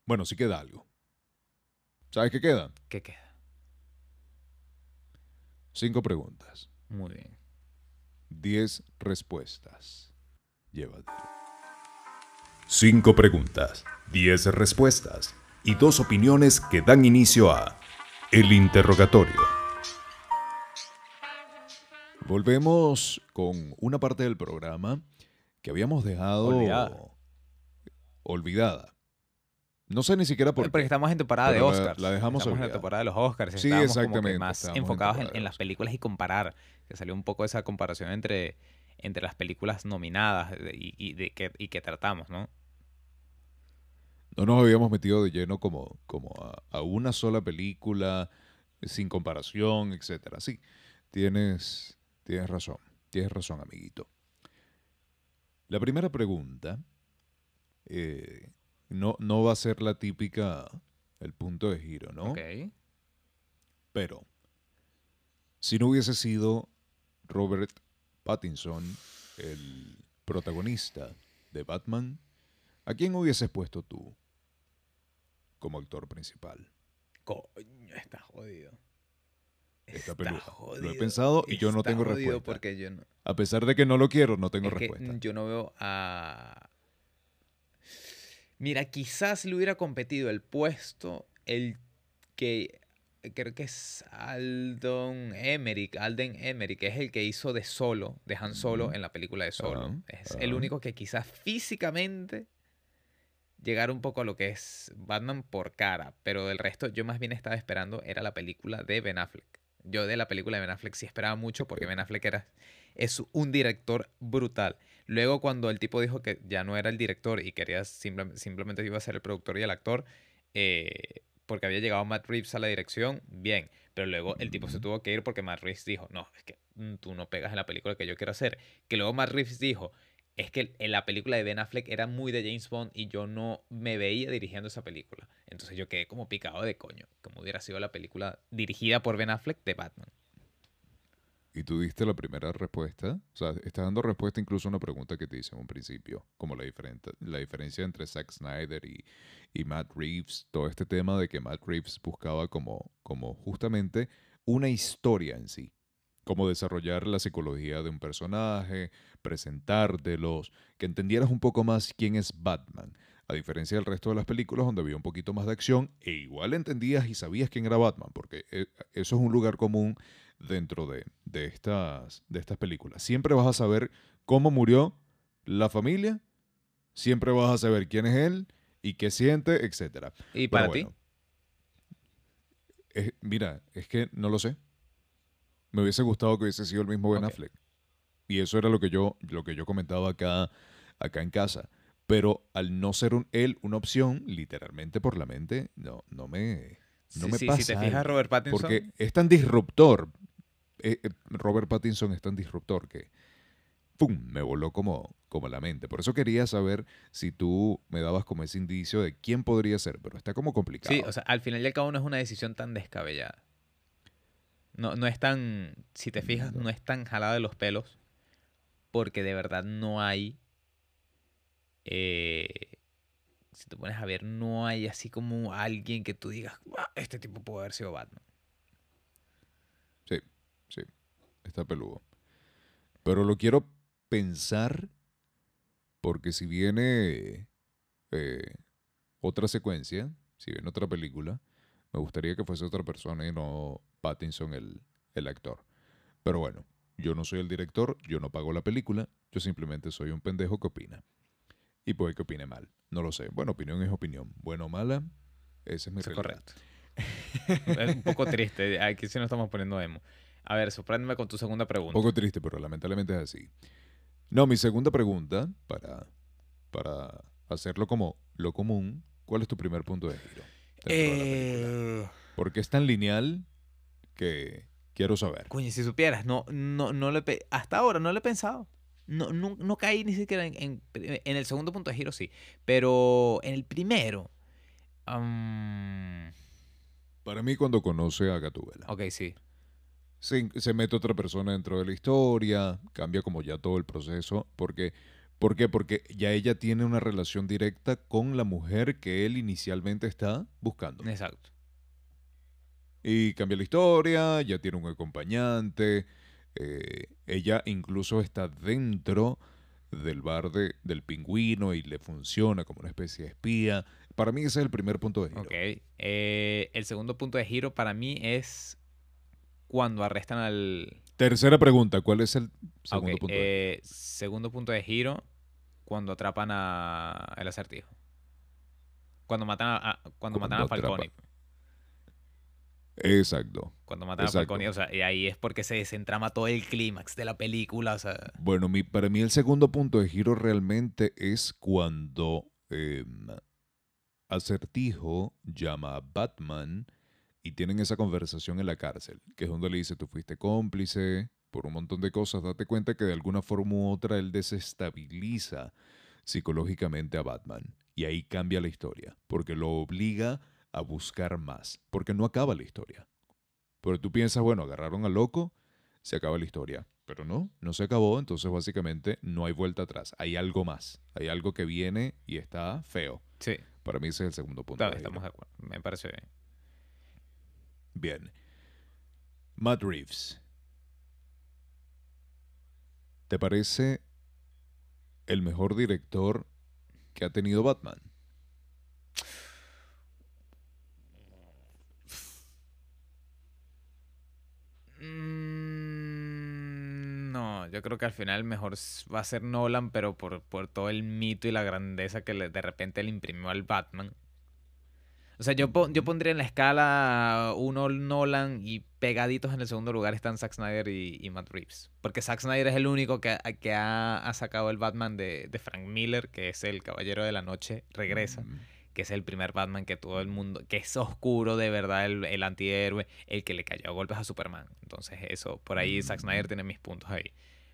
Bueno, sí queda algo. ¿Sabes qué queda? ¿Qué queda? Cinco preguntas. Muy bien. Diez respuestas. Llévatelo. Cinco preguntas, diez respuestas y dos opiniones que dan inicio a El Interrogatorio. Volvemos con una parte del programa que habíamos dejado Olvidada. olvidada. No sé ni siquiera por Porque estamos en temporada de Pero la- Oscars. la dejamos Estamos en la olvidada. temporada de los Oscars. Sí, estábamos como que exactamente, más estábamos en enfocados en, temporada de en los las películas y comparar. Que salió un poco esa comparación entre, entre las películas nominadas de- y, y de que, y que tratamos, ¿no? No nos habíamos metido de lleno como, como a, a una sola película, sin comparación, etcétera. Sí, tienes, tienes razón. Tienes razón, amiguito. La primera pregunta eh, no, no va a ser la típica, el punto de giro, ¿no? Ok. Pero, si no hubiese sido Robert Pattinson el protagonista de Batman, ¿a quién hubieses puesto tú como actor principal? Coño, está jodido. Está peludo. Lo he pensado y yo no Está tengo respuesta. porque yo no, A pesar de que no lo quiero, no tengo es que respuesta. yo no veo a... Mira, quizás le hubiera competido el puesto el que creo que es Aldon Emmerich, Alden Emmerich, que es el que hizo de Solo, de Han Solo en la película de Solo. Es el único que quizás físicamente llegara un poco a lo que es Batman por cara, pero del resto yo más bien estaba esperando era la película de Ben Affleck. Yo de la película de Ben Affleck sí esperaba mucho porque Ben Affleck era es un director brutal. Luego cuando el tipo dijo que ya no era el director y quería simple- simplemente iba a ser el productor y el actor, eh, porque había llegado Matt Reeves a la dirección, bien. Pero luego el tipo se tuvo que ir porque Matt Reeves dijo, no, es que mm, tú no pegas en la película que yo quiero hacer. Que luego Matt Reeves dijo, es que en la película de Ben Affleck era muy de James Bond y yo no me veía dirigiendo esa película. Entonces yo quedé como picado de coño, como hubiera sido la película dirigida por Ben Affleck de Batman. Y tú diste la primera respuesta. O sea, estás dando respuesta incluso a una pregunta que te hice en un principio. Como la, la diferencia entre Zack Snyder y, y Matt Reeves. Todo este tema de que Matt Reeves buscaba como, como justamente una historia en sí. Como desarrollar la psicología de un personaje, presentártelos, que entendieras un poco más quién es Batman. A diferencia del resto de las películas donde había un poquito más de acción e igual entendías y sabías quién era Batman, porque eh, eso es un lugar común dentro de, de estas, de estas películas. Siempre vas a saber cómo murió la familia, siempre vas a saber quién es él y qué siente, etc. ¿Y para ti? mira, es que no lo sé. Me hubiese gustado que hubiese sido el mismo Ben. Affleck. Y eso era lo que yo, lo que yo comentaba acá, acá en casa. Pero al no ser un, él una opción, literalmente por la mente, no, no me, no Sí, me sí, pasa. si te fijas. Robert Pattinson. Porque es tan disruptor. eh, eh, Robert Pattinson es tan disruptor que ¡pum! me voló como, como la mente. Por eso quería saber si tú me dabas como ese indicio de quién podría ser, pero está como complicado. Sí, o sea, al final y al cabo no es una decisión tan descabellada. No, no es tan, si te fijas, No. es tan jalada de los pelos, porque de verdad no hay, eh, si te pones a ver, no hay así como alguien que tú digas, "Ah, este tipo puede haber sido Batman. Sí, sí, está peludo. Pero lo quiero pensar porque si viene eh, otra secuencia, si viene otra película, me gustaría que fuese otra persona y no Pattinson el, el actor. Pero bueno, yo no soy el director, yo no pago la película, yo simplemente soy un pendejo que opina. Y puede que opine mal, no lo sé. Bueno, opinión es opinión. Bueno o mala, esa es mi es correcto. es un poco triste, aquí sí nos estamos poniendo emo. A ver, sorpréndeme con tu segunda Un pregunta. poco triste, pero lamentablemente es así. No, mi segunda pregunta, para, para hacerlo como lo común, ¿cuál es tu primer punto de giro? dentro de? Eh, Porque es tan lineal que quiero saber. Coño, si supieras, no, no, no le hasta ahora no lo he pensado. No, no, no caí ni siquiera en, en- en el segundo punto de giro, sí. Pero en el primero. Para mí, cuando conoce a Gatúbela. Ok, sí. Se, se mete otra persona dentro de la historia, cambia como ya todo el proceso, porque... ¿Por qué? Porque ya ella tiene una relación directa con la mujer que él inicialmente está buscando. Exacto. Y cambia la historia, ya tiene un acompañante, eh, ella incluso está dentro del bar de- del pingüino y le funciona como una especie de espía. Para mí ese es el primer punto de giro. Ok. Eh, el segundo punto de giro para mí es cuando arrestan al... Tercera pregunta, ¿cuál es el segundo punto? de giro? eh, segundo punto de giro, cuando atrapan a el acertijo. Cuando matan a, a- cuando matan a atrapan. Exacto. Cuando matan Exacto. a Falcone, o sea, y ahí es porque se desentrama todo el clímax de la película, o sea, Bueno, mi, para mí el segundo punto de giro realmente es cuando em, Acertijo llama a Batman y tienen esa conversación en la cárcel, que es donde le dice, tú fuiste cómplice por un montón de cosas, date cuenta que de alguna forma u otra él desestabiliza psicológicamente a Batman. Y ahí cambia la historia, porque lo obliga a buscar más, porque no acaba la historia. Pero tú piensas, bueno, agarraron al loco, se acaba la historia. Pero no, no se acabó, entonces básicamente no hay vuelta atrás. Hay algo más. Hay algo que viene y está feo. sí, Para mí ese es el segundo punto. de estamos de acuerdo, me parece bien. Bien. Matt Reeves. ¿Te parece el mejor director que ha tenido Batman? Mm, No, yo creo que al final mejor va a ser Nolan, pero por, por todo el mito y la grandeza que le- de repente le imprimió al Batman. O sea, yo, yo pondría en la escala uno Nolan y pegaditos en el segundo lugar están Zack Snyder y, y Matt Reeves. Porque Zack Snyder es el único que, ha- que ha, ha sacado el Batman de, de Frank Miller, que es el Caballero de la Noche, regresa Mm, que es el primer Batman que todo el mundo, que es oscuro de verdad, el, el antihéroe, el que le cayó a golpes a Superman. Entonces eso, por ahí Zack Snyder Mm. tiene mis puntos ahí.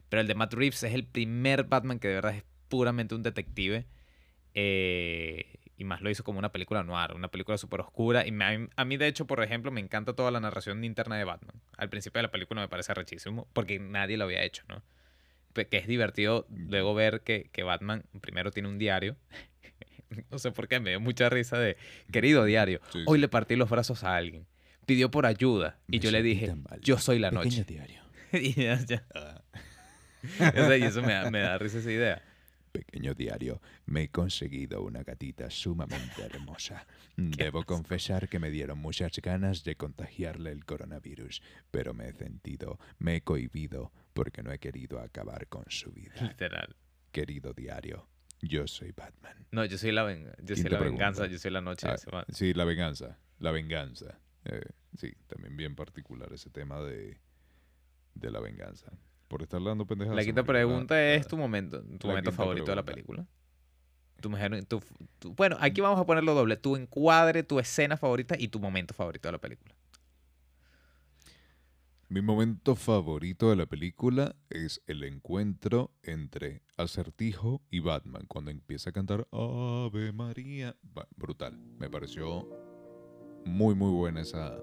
Pero el de Matt Reeves es el primer Batman que de verdad es puramente un detective. eh, y más lo hizo como una película noir, una película súper oscura. Y me- a mí, de hecho, por ejemplo, me encanta toda la narración interna de Batman. Al principio de la película me parece rechísimo, porque nadie lo había hecho, ¿no? Que es divertido luego ver que, que Batman primero tiene un diario. no sé por qué, me dio mucha risa de, querido diario, Sí, hoy le partí los brazos a alguien. Pidió por ayuda y Me yo le dije, yo soy la Pequeño noche. diario. y ya, ya. Y eso me da, me da risa esa idea. Pequeño diario, me he conseguido una gatita sumamente hermosa. Debo confesar que me dieron muchas ganas de contagiarle el coronavirus, pero me he sentido, me he cohibido porque no he querido acabar con su vida. Literal. Querido diario, yo soy Batman. No, yo soy la, ven- yo soy la venganza, yo soy la noche. Ah, de sí, la venganza, la venganza. Eh, sí, también bien particular ese tema de, de la venganza. Por estar hablando pendejadas. La quinta pregunta es tu momento, tu momento favorito de la película. Tu mujer, tu, tu- bueno, aquí vamos a ponerlo doble. Tu encuadre, tu escena favorita y tu momento favorito de la película. Mi momento favorito de la película es el encuentro entre Acertijo y Batman cuando empieza a cantar Ave María. Brutal. Me pareció muy muy buena esa,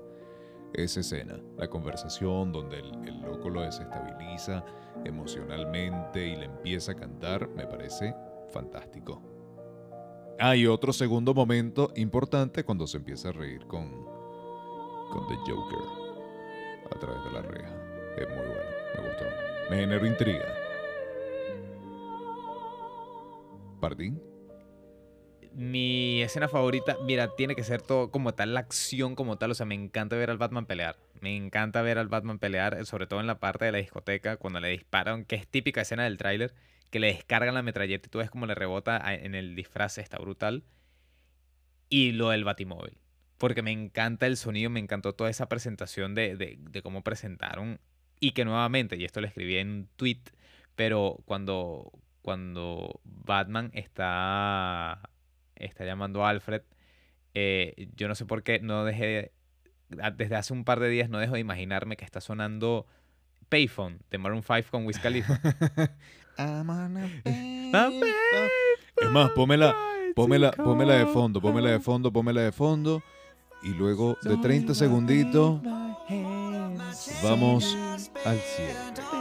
esa escena. La conversación donde el, loco lo desestabiliza emocionalmente y le empieza a cantar me parece fantástico. Ah, y otro segundo momento importante cuando se empieza a reír con, con The Joker a través de la reja. Es muy bueno, me gustó. Me generó intriga. ¿Pardín? Mi escena favorita, mira, tiene que ser todo como tal, la acción como tal. O sea, me encanta ver al Batman pelear. Me encanta ver al Batman pelear, eh, sobre todo en la parte de la discoteca, cuando le disparan, que es típica escena del tráiler, que le descargan la metralleta y tú ves como le rebota a- en el disfraz, está brutal. Y lo del Batimóvil. Porque me encanta el sonido, me encantó toda esa presentación de, de- de cómo presentaron. Y que nuevamente, y esto lo escribí en un tweet, pero cuando, cuando Batman está, está llamando a Alfred, eh, yo no sé por qué no dejé, desde hace un par de días no dejo de imaginarme que está sonando Payphone de Maroon 5 con Wiz Khalifa. Es más, pómela, pómela, pómela de fondo, pómela de fondo, pómela de fondo. y luego de 30 segunditos vamos al cielo.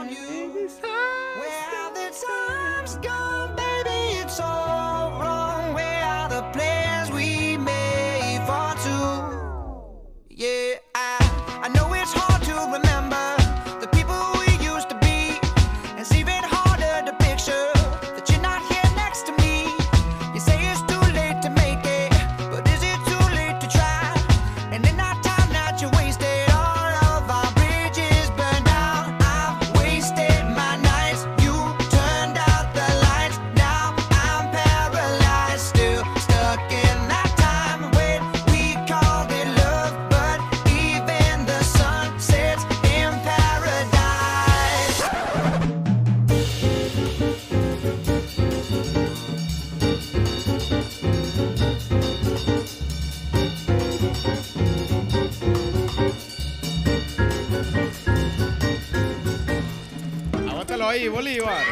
Bolívar.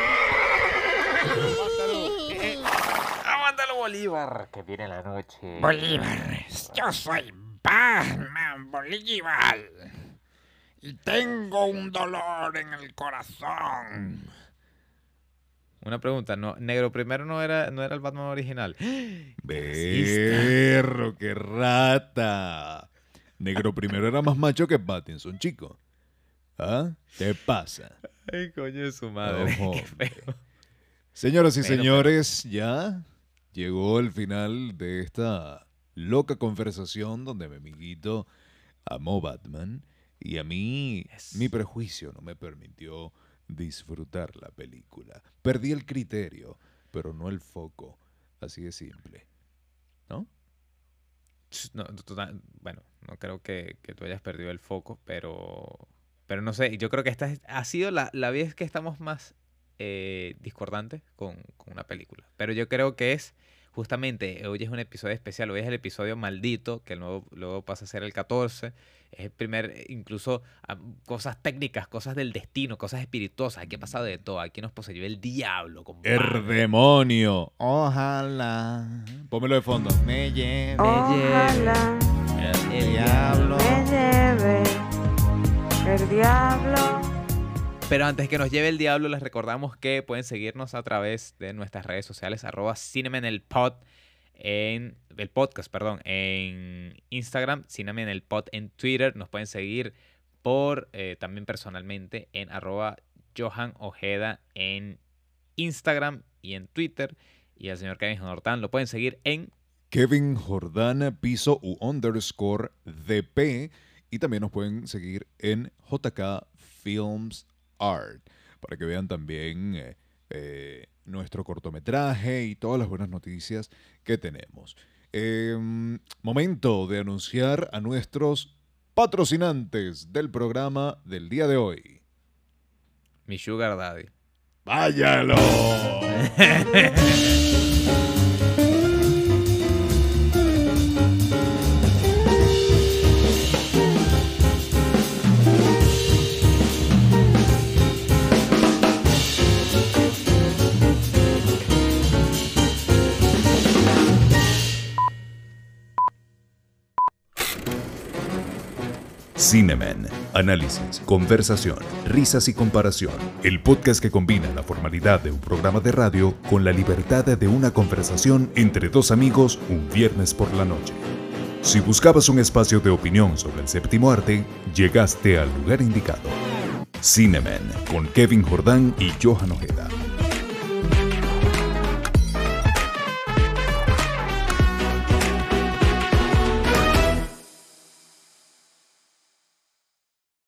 Aguántalo. Eh. Aguántalo, Bolívar. Que viene la noche. Bolívar, yo soy Batman Bolívar y tengo un dolor en el corazón. Una pregunta, no, Negro primero no era, no era el Batman original. Perro, qué rata. Negro primero era más macho que Pattinson, chico. ¿Ah? ¿Qué pasa? Ay, coño de su madre. Señoras y señores, ya llegó el final de esta loca conversación donde mi amiguito amó Batman y a mí Yes. mi prejuicio no me permitió disfrutar la película. Perdí el criterio, pero no el foco. Así de simple. ¿No? No, bueno, no creo que, que tú hayas perdido el foco, pero, pero no sé, yo creo que esta es- ha sido la, la vez que estamos más eh, discordantes con, con una película. Pero yo creo que es justamente, hoy es un episodio especial, hoy es el episodio maldito, que luego, luego pasa a ser el 14. Es el primer, incluso ah, cosas técnicas, cosas del destino, cosas espirituosas. Aquí ha pasado de todo. Aquí nos poseyó el diablo. compadre. El demonio. Ojalá. Pómelo de fondo. Me lleve Ojalá el el diablo. me lleve el diablo. Pero antes que nos lleve el diablo, les recordamos que pueden seguirnos a través de nuestras redes sociales, arroba Cinema en el Pod, en el podcast, perdón, en Instagram, Cinema en el Pod en Twitter. Nos pueden seguir por eh, también personalmente en arroba Johan Ojeda en Instagram y en Twitter. Y al señor Kevin Hortán lo pueden seguir en Kevin Jordana piso u underscore DP. Y también nos pueden seguir en JK Films Art para que vean también eh, eh, nuestro cortometraje y todas las buenas noticias que tenemos. Em, momento de anunciar a nuestros patrocinantes del programa del día de hoy. mi Sugar Daddy. ¡Váyalo! Cinemen. Análisis, conversación, risas y comparación. El podcast que combina la formalidad de un programa de radio con la libertad de una conversación entre dos amigos un viernes por la noche. Si buscabas un espacio de opinión sobre el séptimo arte, llegaste al lugar indicado. Cinemen con Kevin Jordán y Johan Ojeda.